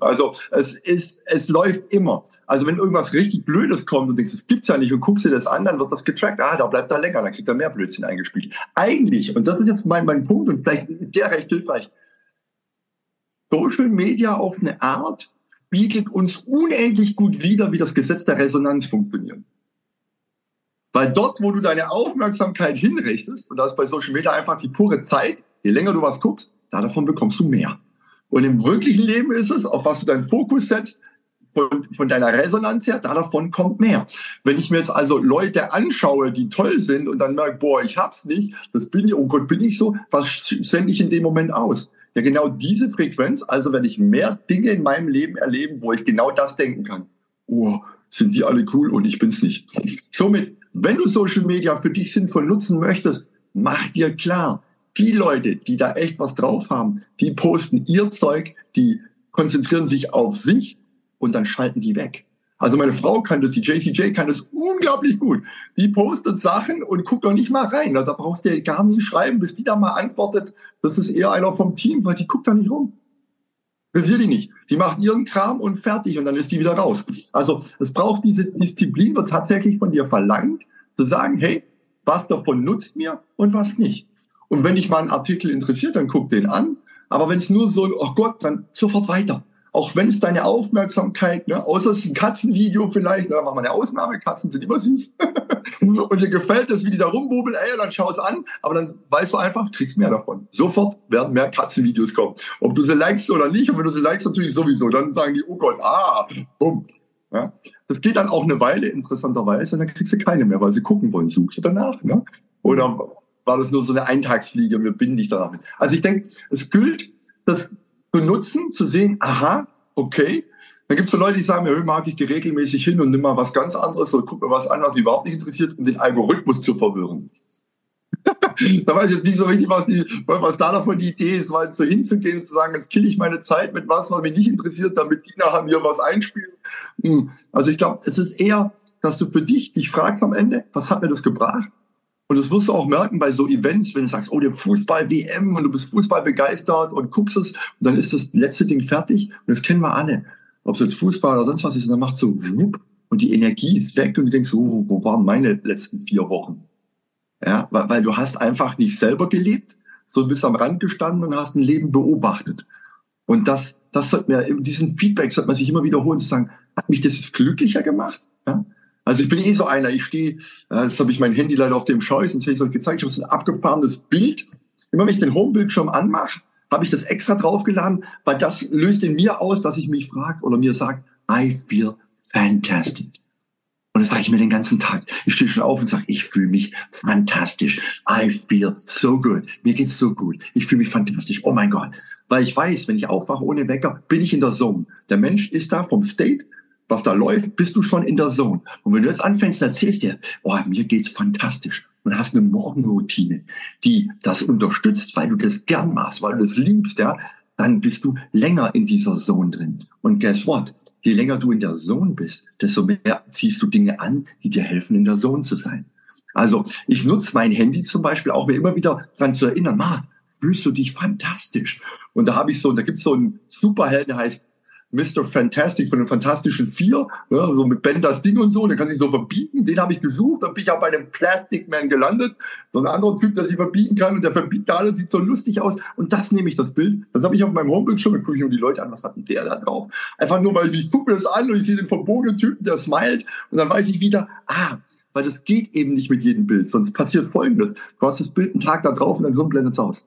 Also es ist, es läuft immer. Also wenn irgendwas richtig Blödes kommt und denkst, das gibt's ja nicht und guckst dir das an, dann wird das getrackt. Ah, da bleibt er länger, dann kriegt er mehr Blödsinn eingespielt. Eigentlich, und das ist jetzt mein, mein Punkt und vielleicht der recht hilfreich, Social Media auf eine Art spiegelt uns unendlich gut wider, wie das Gesetz der Resonanz funktioniert. Weil dort, wo du deine Aufmerksamkeit hinrichtest, und da ist bei Social Media einfach die pure Zeit, je länger du was guckst, da davon bekommst du mehr. Und im wirklichen Leben ist es, auf was du deinen Fokus setzt, von, von deiner Resonanz her, da davon kommt mehr. Wenn ich mir jetzt also Leute anschaue, die toll sind und dann merke, boah, ich hab's nicht, das bin ich, oh Gott, bin ich so, was sende ich in dem Moment aus? Ja, genau diese Frequenz, also werde ich mehr Dinge in meinem Leben erleben, wo ich genau das denken kann. Oh, sind die alle cool und ich bin's nicht. Somit, wenn du Social Media für dich sinnvoll nutzen möchtest, mach dir klar, die Leute, die da echt was drauf haben, die posten ihr Zeug, die konzentrieren sich auf sich und dann schalten die weg. Also meine Frau kann das, die JCJ kann das unglaublich gut. Die postet Sachen und guckt doch nicht mal rein. Da brauchst du ja gar nicht schreiben, bis die da mal antwortet. Das ist eher einer vom Team, weil die guckt da nicht rum. Interessiert die nicht. Die macht ihren Kram und fertig und dann ist die wieder raus. Also es braucht diese Disziplin, wird tatsächlich von dir verlangt, zu sagen, hey, was davon nutzt mir und was nicht. Und wenn dich mal ein Artikel interessiert, dann guck den an. Aber wenn es nur so, oh Gott, dann sofort weiter. Auch wenn es deine Aufmerksamkeit, ne, außer es ist ein Katzenvideo vielleicht, ne, da machen wir eine Ausnahme, Katzen sind immer süß. *laughs* und dir gefällt es, wie die da rumbubeln, ey, dann schau es an, aber dann weißt du einfach, kriegst mehr davon. Sofort werden mehr Katzenvideos kommen. Ob du sie likest oder nicht, und wenn du sie likest, natürlich sowieso, dann sagen die, oh Gott, ah, bumm. Ja. Das geht dann auch eine Weile, interessanterweise, und dann kriegst du keine mehr, weil sie gucken wollen, suchst du danach. Ne? Oder war das nur so eine Eintagsfliege, wir binden dich danach mit. Also ich denke, es gilt, das benutzen, zu sehen, aha, okay. Dann gibt es so Leute, die sagen, ja, mag ich gehe regelmäßig hin und nimm mal was ganz anderes oder guck mir was an, was mich überhaupt nicht interessiert, um den Algorithmus zu verwirren. *laughs* da weiß ich jetzt nicht so richtig, was, die, was da davon die Idee ist, weil so hinzugehen und zu sagen, jetzt kill ich meine Zeit mit was, was mich nicht interessiert, damit die nachher mir was einspielen. Hm. Also ich glaube, es ist eher, dass du für dich dich fragst am Ende, was hat mir das gebracht? Und das wirst du auch merken bei so Events, wenn du sagst, oh, der Fußball-WM und du bist Fußball begeistert und guckst es und dann ist das letzte Ding fertig und das kennen wir alle. Ob es jetzt Fußball oder sonst was ist, dann macht so wupp und die Energie ist weg und du denkst, oh, wo waren meine letzten vier Wochen? Ja, weil, weil du hast einfach nicht selber gelebt, so bist am Rand gestanden und hast ein Leben beobachtet. Und das, das sollte mir, diesen Feedback sollte man sich immer wiederholen, zu sagen, hat mich das glücklicher gemacht? Ja? Also ich bin eh so einer, ich stehe, äh, jetzt habe ich mein Handy leider auf dem Scheu, sonst hätte ich es euch gezeigt, ich habe so ein abgefahrenes Bild. Immer wenn ich den Homebildschirm anmache, habe ich das extra draufgeladen, weil das löst in mir aus, dass ich mich frage oder mir sagt, I feel fantastic. Und das sage ich mir den ganzen Tag. Ich stehe schon auf und sage, ich fühle mich fantastisch. I feel so good. Mir geht's so gut. Ich fühle mich fantastisch. Oh mein Gott. Weil ich weiß, wenn ich aufwache ohne Wecker, bin ich in der Zone. Der Mensch ist da vom State was da läuft, bist du schon in der Zone. Und wenn du jetzt anfängst, erzählst dir, oh, mir geht's fantastisch und hast eine Morgenroutine, die das unterstützt, weil du das gern machst, weil du das liebst, ja, dann bist du länger in dieser Zone drin. Und guess what? Je länger du in der Zone bist, desto mehr ziehst du Dinge an, die dir helfen, in der Zone zu sein. Also ich nutze mein Handy zum Beispiel auch, mir immer wieder dran zu erinnern, ma, fühlst du dich fantastisch. Und da habe ich so, da gibt's so einen Superhelden, der heißt Mr. Fantastic von den Fantastischen Vier, ja, so mit Ben das Ding und so, der kann sich so verbieten, den habe ich gesucht, dann bin ich auch bei einem Plastic Man gelandet, so ein anderer Typ, der sich verbieten kann und der verbietet alles, sieht so lustig aus und das nehme ich das Bild, das habe ich auf meinem Homepage schon, dann gucke ich mir die Leute an, was hat denn der da drauf? Einfach nur, weil ich, ich gucke mir das an und ich sehe den verbogenen Typen, der smilet und dann weiß ich wieder, ah, weil das geht eben nicht mit jedem Bild, sonst passiert Folgendes, du hast das Bild einen Tag da drauf und dann blendet es aus.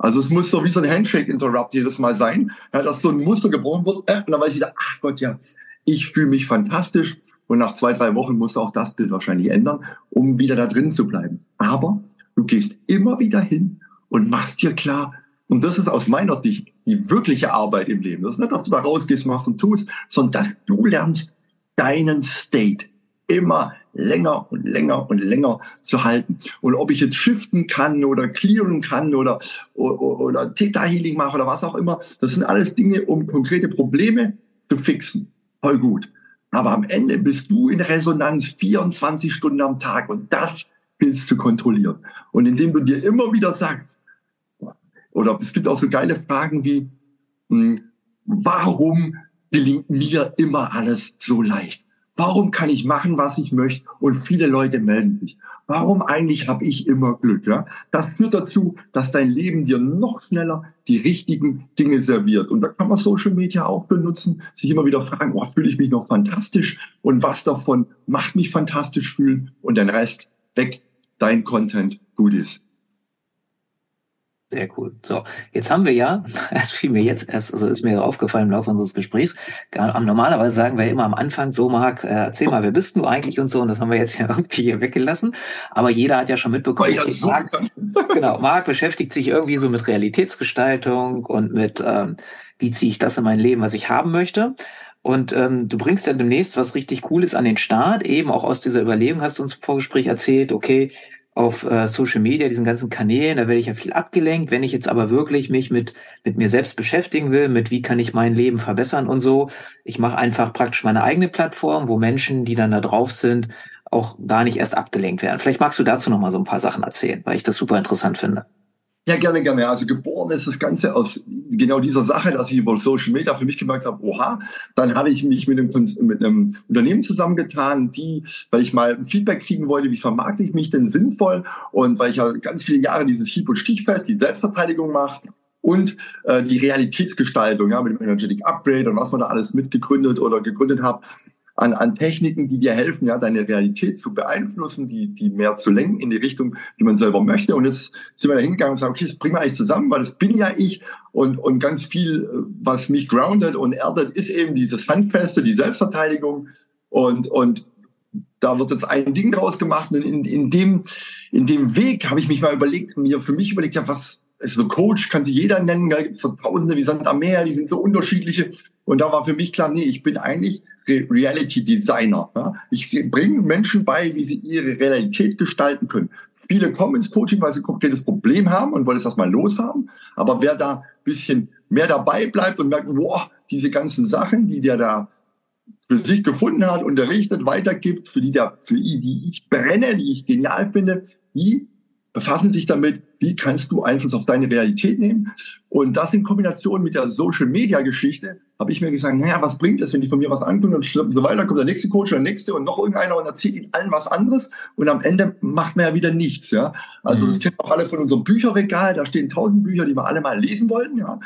Also es muss so wie so ein Handshake-Interrupt jedes Mal sein, ja, dass so ein Muster gebrochen wird. Äh, und dann weiß ich ach Gott, ja, ich fühle mich fantastisch. Und nach zwei, drei Wochen musst du auch das Bild wahrscheinlich ändern, um wieder da drin zu bleiben. Aber du gehst immer wieder hin und machst dir klar, und das ist aus meiner Sicht die wirkliche Arbeit im Leben. Das ist nicht, dass du da rausgehst, machst und tust, sondern dass du lernst, deinen State immer länger und länger und länger zu halten. Und ob ich jetzt shiften kann oder clearen kann oder, oder, oder Theta Healing mache oder was auch immer, das sind alles Dinge, um konkrete Probleme zu fixen. Voll gut. Aber am Ende bist du in Resonanz 24 Stunden am Tag und das willst zu kontrollieren. Und indem du dir immer wieder sagst, oder es gibt auch so geile Fragen wie, hm, warum gelingt mir immer alles so leicht? Warum kann ich machen, was ich möchte? Und viele Leute melden sich. Warum eigentlich habe ich immer Glück? Ja? Das führt dazu, dass dein Leben dir noch schneller die richtigen Dinge serviert. Und da kann man Social Media auch benutzen, sich immer wieder fragen, oh, fühle ich mich noch fantastisch? Und was davon macht mich fantastisch fühlen? Und den Rest weg, dein Content gut ist. Sehr cool. So, jetzt haben wir ja, *laughs* es fiel mir jetzt erst, also ist mir aufgefallen im Laufe unseres Gesprächs, normalerweise sagen wir immer am Anfang so, Marc, äh, erzähl mal, wer bist du eigentlich und so, und das haben wir jetzt ja *laughs* irgendwie hier weggelassen. Aber jeder hat ja schon mitbekommen, okay, so Marc, *laughs* genau, Marc beschäftigt sich irgendwie so mit Realitätsgestaltung und mit, ähm, wie ziehe ich das in mein Leben, was ich haben möchte. Und ähm, du bringst ja demnächst was richtig Cooles an den Start, eben auch aus dieser Überlegung hast du uns im Vorgespräch erzählt, okay, auf äh, Social Media, diesen ganzen Kanälen, da werde ich ja viel abgelenkt. Wenn ich jetzt aber wirklich mich mit, mit mir selbst beschäftigen will, mit wie kann ich mein Leben verbessern und so, ich mache einfach praktisch meine eigene Plattform, wo Menschen, die dann da drauf sind, auch da nicht erst abgelenkt werden. Vielleicht magst du dazu noch mal so ein paar Sachen erzählen, weil ich das super interessant finde. Ja, gerne, gerne. Also geboren ist das Ganze aus genau dieser Sache, dass ich über Social Media für mich gemerkt habe, oha, dann hatte ich mich mit einem, mit einem Unternehmen zusammengetan, die, weil ich mal Feedback kriegen wollte, wie vermarkte ich mich denn sinnvoll und weil ich ja ganz viele Jahre dieses Hieb- und Stichfest, die Selbstverteidigung mache und äh, die Realitätsgestaltung, ja, mit dem Energetic Upgrade und was man da alles mitgegründet oder gegründet hat, an, an Techniken, die dir helfen, ja, deine Realität zu beeinflussen, die, die mehr zu lenken in die Richtung, die man selber möchte. Und jetzt sind wir da hingegangen und sagen, okay, das bringen wir eigentlich zusammen, weil das bin ja ich. Und, und ganz viel, was mich grounded und erdet, ist eben dieses Handfeste, die Selbstverteidigung. Und, und da wird jetzt ein Ding draus gemacht. Und in, in, dem, in dem Weg habe ich mich mal überlegt, mir für mich überlegt, ja, was, ist so Coach, kann sich jeder nennen, da gibt es so Tausende wie Sand am Meer, die sind so unterschiedliche. Und da war für mich klar, nee, ich bin eigentlich Reality Designer. Ja? Ich bringe Menschen bei, wie sie ihre Realität gestalten können. Viele kommen ins Coaching, weil sie ein konkretes Problem haben und wollen es erstmal loshaben. Aber wer da ein bisschen mehr dabei bleibt und merkt, boah, diese ganzen Sachen, die der da für sich gefunden hat, unterrichtet, weitergibt, für die, der, für die, die ich brenne, die ich genial finde, die befassen sich damit, wie kannst du Einfluss auf deine Realität nehmen. Und das in Kombination mit der Social-Media-Geschichte habe ich mir gesagt, naja, was bringt es, wenn die von mir was ankündigen und so weiter, kommt der nächste Coach, der nächste und noch irgendeiner und erzählt ihnen allen was anderes und am Ende macht man ja wieder nichts. Ja? Also mhm. das kennen auch alle von unserem Bücherregal, da stehen tausend Bücher, die wir alle mal lesen wollten. Ja?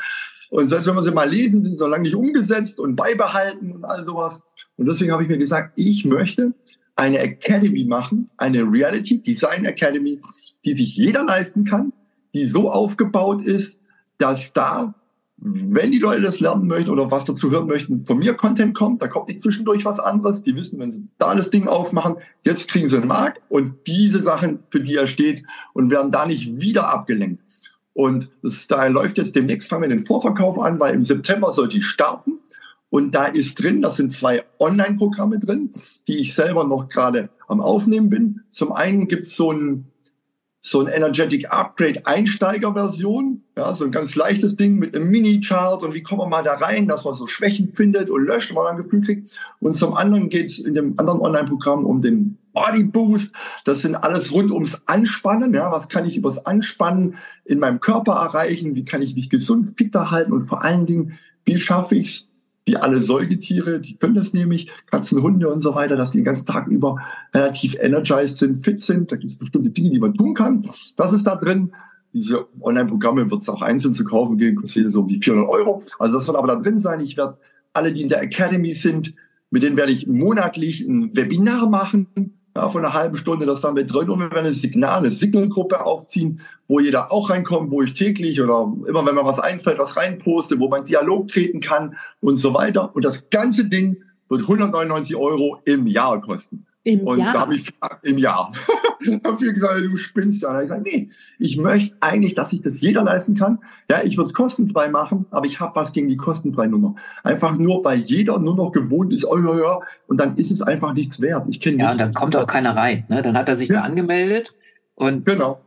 Und selbst wenn wir sie mal lesen, sind sie so lange nicht umgesetzt und beibehalten und all sowas. Und deswegen habe ich mir gesagt, ich möchte eine Academy machen, eine Reality Design Academy, die sich jeder leisten kann, die so aufgebaut ist, dass da, wenn die Leute das lernen möchten oder was dazu hören möchten, von mir Content kommt, da kommt nicht zwischendurch was anderes. Die wissen, wenn sie da das Ding aufmachen, jetzt kriegen sie einen Markt und diese Sachen, für die er steht und werden da nicht wieder abgelenkt. Und da läuft jetzt demnächst, fangen wir den Vorverkauf an, weil im September soll die starten. Und da ist drin, das sind zwei Online-Programme drin, die ich selber noch gerade am Aufnehmen bin. Zum einen gibt's so ein, so ein Energetic Upgrade Einsteiger-Version, ja, so ein ganz leichtes Ding mit einem Mini-Chart und wie kommt man mal da rein, dass man so Schwächen findet und löscht, wenn man ein Gefühl kriegt. Und zum anderen geht's in dem anderen Online-Programm um den Body Boost. Das sind alles rund ums Anspannen. Ja, was kann ich übers Anspannen in meinem Körper erreichen? Wie kann ich mich gesund, fitter halten? Und vor allen Dingen, wie schaffe ich es, wie alle Säugetiere, die können das nämlich, Katzen, Hunde und so weiter, dass die den ganzen Tag über relativ energized sind, fit sind. Da gibt es bestimmte Dinge, die man tun kann. Das ist da drin. Diese Online-Programme wird es auch einzeln zu kaufen gehen, kostet so die 400 Euro. Also das wird aber da drin sein. Ich werde alle, die in der Academy sind, mit denen werde ich monatlich ein Webinar machen, ja, von einer halben Stunde das dann mit drin und wir werden Signal, eine Signalgruppe aufziehen, wo jeder auch reinkommt, wo ich täglich oder immer wenn mir was einfällt, was reinposte, wo man Dialog treten kann und so weiter. Und das ganze Ding wird 199 Euro im Jahr kosten. Im und Jahr? da habe ich im Jahr *laughs* dafür gesagt, du spinnst ja. Da habe ich gesagt, nee, ich möchte eigentlich, dass sich das jeder leisten kann. Ja, ich würde es kostenfrei machen, aber ich habe was gegen die kostenfreie Nummer. Einfach nur, weil jeder nur noch gewohnt ist, oh ja, ja, und dann ist es einfach nichts wert. Ich kenne Ja, und dann kommt auch keiner rein. Ne? Dann hat er sich ja. da angemeldet und genau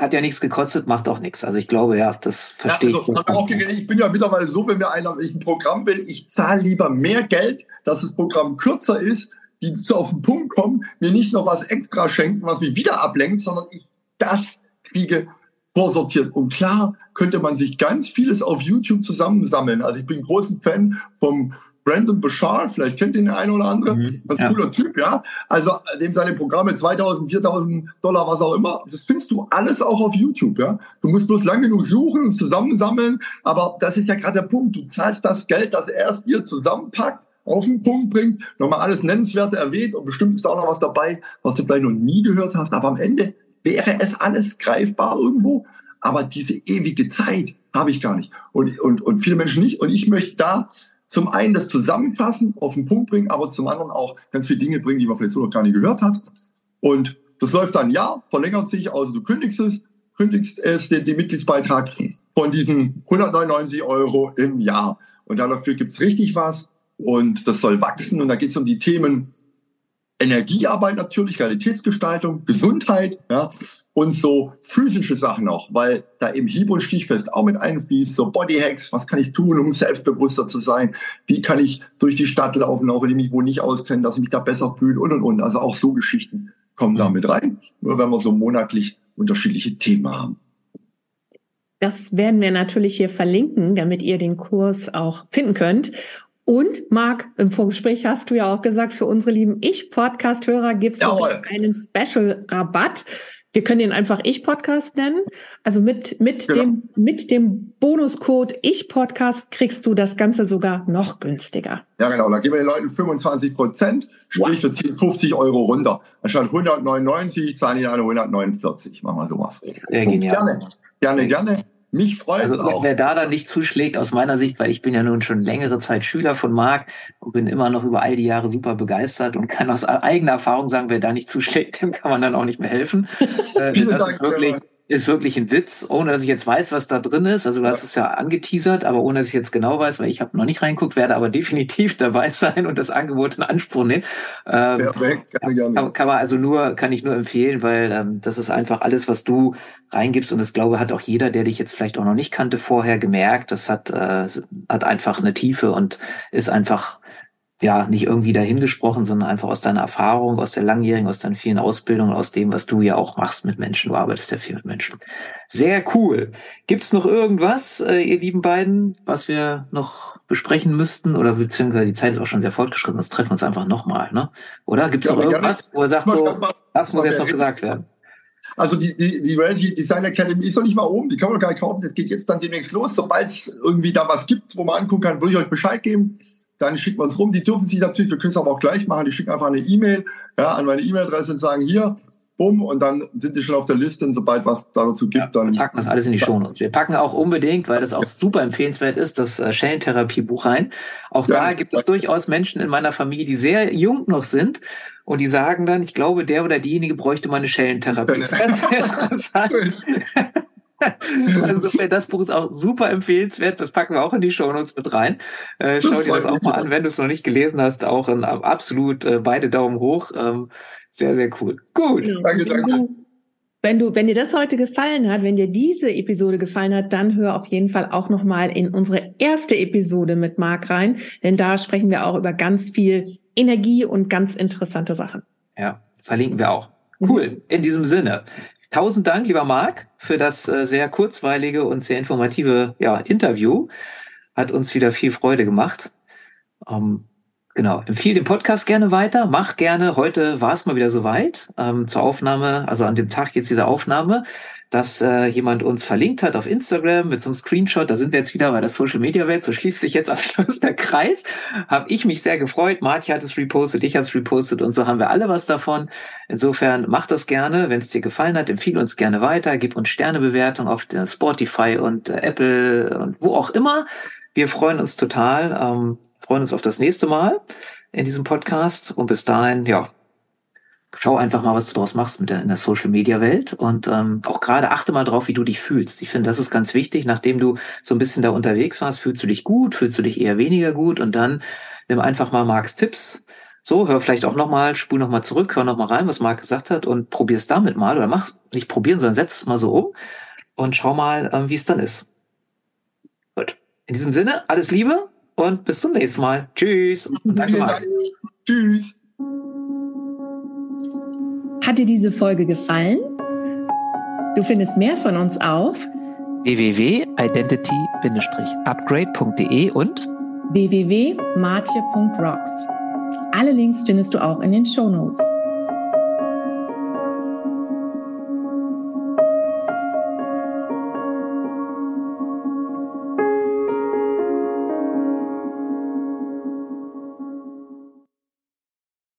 hat ja nichts gekostet, macht auch nichts. Also ich glaube, ja, das verstehe ja, also, ich. ich bin ja mittlerweile so, wenn mir einer, wenn ich ein Programm will, ich zahle lieber mehr Geld, dass das Programm kürzer ist, die so auf den Punkt kommen, mir nicht noch was extra schenken, was mich wieder ablenkt, sondern ich das kriege vorsortiert. Und klar könnte man sich ganz vieles auf YouTube zusammensammeln. Also ich bin großen Fan vom Brandon Bouchard, vielleicht kennt ihn der eine oder andere, mhm, das ist ein ja. cooler Typ, ja. Also dem seine Programme 2000, 4000 Dollar, was auch immer, das findest du alles auch auf YouTube, ja. Du musst bloß lang genug suchen und zusammensammeln, aber das ist ja gerade der Punkt. Du zahlst das Geld, das er dir zusammenpackt auf den Punkt bringt, nochmal alles Nennenswerte erwähnt und bestimmt ist da auch noch was dabei, was du vielleicht noch nie gehört hast, aber am Ende wäre es alles greifbar irgendwo, aber diese ewige Zeit habe ich gar nicht. Und, und, und viele Menschen nicht. Und ich möchte da zum einen das zusammenfassen, auf den Punkt bringen, aber zum anderen auch ganz viele Dinge bringen, die man vielleicht so noch gar nicht gehört hat. Und das läuft dann ja, verlängert sich, also du kündigst es, kündigst es, den, den Mitgliedsbeitrag von diesen 199 Euro im Jahr. Und dafür gibt's richtig was und das soll wachsen. Und da geht es um die Themen Energiearbeit natürlich, Realitätsgestaltung, Gesundheit, ja, und so physische Sachen auch, weil da eben Hieb- und Stichfest auch mit einfließt, so Bodyhacks, was kann ich tun, um selbstbewusster zu sein, wie kann ich durch die Stadt laufen, auch wenn ich mich wo nicht auskenne, dass ich mich da besser fühle und und und. Also auch so Geschichten kommen da mit rein, nur wenn wir so monatlich unterschiedliche Themen haben. Das werden wir natürlich hier verlinken, damit ihr den Kurs auch finden könnt. Und Marc, im Vorgespräch hast du ja auch gesagt, für unsere lieben Ich-Podcast-Hörer gibt es einen Special-Rabatt. Wir können ihn einfach Ich-Podcast nennen. Also mit, mit, genau. dem, mit dem Bonuscode Ich-Podcast kriegst du das Ganze sogar noch günstiger. Ja, genau. Da geben wir den Leuten 25 Prozent, sprich, wir ziehen 50 Euro runter. Anstatt 199 zahlen die alle 149. Machen wir sowas. Sehr genial. Gerne, gerne, gerne. Mich freut also, es auch. Wer da dann nicht zuschlägt, aus meiner Sicht, weil ich bin ja nun schon längere Zeit Schüler von Marc und bin immer noch über all die Jahre super begeistert und kann aus eigener Erfahrung sagen, wer da nicht zuschlägt, *laughs* dem kann man dann auch nicht mehr helfen. äh, das Dank, ist wirklich, ist wirklich ein Witz, ohne dass ich jetzt weiß, was da drin ist. Also du hast es ja angeteasert, aber ohne dass ich jetzt genau weiß, weil ich habe noch nicht reinguckt, werde aber *laughs* definitiv dabei sein und das Angebot in Anspruch nehmen. Ähm, ja, kann, kann man also nur, kann ich nur empfehlen, weil ähm, das ist einfach alles, was du reingibst und das glaube hat auch jeder, der dich jetzt vielleicht auch noch nicht kannte vorher gemerkt. Das hat äh, hat einfach eine Tiefe und ist einfach ja, nicht irgendwie dahingesprochen, sondern einfach aus deiner Erfahrung, aus der langjährigen, aus deinen vielen Ausbildungen, aus dem, was du ja auch machst mit Menschen. Du arbeitest ja viel mit Menschen. Sehr cool. Gibt's noch irgendwas, äh, ihr lieben beiden, was wir noch besprechen müssten? Oder beziehungsweise die Zeit ist auch schon sehr fortgeschritten, sonst treffen wir uns einfach nochmal, ne? Oder gibt's ja, noch irgendwas, wo er sagt, so, das muss jetzt noch gesagt werden? Also die, die, die Reality Design Academy ist noch nicht mal oben, die kann man gar nicht kaufen. Das geht jetzt dann demnächst los. Sobald es irgendwie da was gibt, wo man angucken kann, würde ich euch Bescheid geben dann schicken wir es rum. Die dürfen sich natürlich, wir können es aber auch gleich machen, die schicken einfach eine E-Mail ja, an meine E-Mail-Adresse und sagen, hier, bumm, und dann sind die schon auf der Liste und sobald was dazu gibt, ja, dann... Wir packen das alles in die Shownotes. Wir packen auch unbedingt, weil das auch ja. super empfehlenswert ist, das äh, Schellentherapie-Buch rein. Auch ja, da gibt es durchaus Menschen in meiner Familie, die sehr jung noch sind und die sagen dann, ich glaube, der oder diejenige bräuchte mal eine Schellentherapie. *laughs* Das ist ganz interessant. *laughs* Also das Buch ist auch super empfehlenswert. Das packen wir auch in die Shownotes mit rein. Äh, schau dir das auch mal an, wenn du es noch nicht gelesen hast. Auch ein, absolut äh, beide Daumen hoch. Ähm, sehr, sehr cool. Gut. Danke, danke. Wenn du, wenn dir das heute gefallen hat, wenn dir diese Episode gefallen hat, dann hör auf jeden Fall auch noch mal in unsere erste Episode mit Marc rein, denn da sprechen wir auch über ganz viel Energie und ganz interessante Sachen. Ja, verlinken wir auch. Cool. In diesem Sinne, Tausend Dank, lieber Marc, für das äh, sehr kurzweilige und sehr informative ja, Interview. Hat uns wieder viel Freude gemacht. Ähm, genau, empfehle den Podcast gerne weiter. Mach gerne. Heute war es mal wieder soweit ähm, zur Aufnahme, also an dem Tag jetzt dieser Aufnahme dass äh, jemand uns verlinkt hat auf Instagram mit so einem Screenshot. Da sind wir jetzt wieder bei der Social Media Welt. So schließt sich jetzt am *laughs* Schluss der Kreis. Habe ich mich sehr gefreut. Martin hat es repostet, ich habe es repostet und so haben wir alle was davon. Insofern mach das gerne. Wenn es dir gefallen hat, empfehle uns gerne weiter. Gib uns Sternebewertung auf Spotify und äh, Apple und wo auch immer. Wir freuen uns total. Ähm, freuen uns auf das nächste Mal in diesem Podcast. Und bis dahin, ja, schau einfach mal, was du daraus machst mit der, in der Social Media Welt und ähm, auch gerade achte mal drauf, wie du dich fühlst. Ich finde, das ist ganz wichtig. Nachdem du so ein bisschen da unterwegs warst, fühlst du dich gut, fühlst du dich eher weniger gut und dann nimm einfach mal Marks Tipps. So, hör vielleicht auch nochmal, spul nochmal zurück, hör nochmal rein, was Marc gesagt hat und probier es damit mal oder mach nicht probieren, sondern setz es mal so um und schau mal, ähm, wie es dann ist. Gut. In diesem Sinne, alles Liebe und bis zum nächsten Mal. Tschüss. Und danke, *laughs* Marc. Tschüss. Hat dir diese Folge gefallen? Du findest mehr von uns auf www.identity-upgrade.de und www.martje.rocks. Alle Links findest du auch in den Show Notes.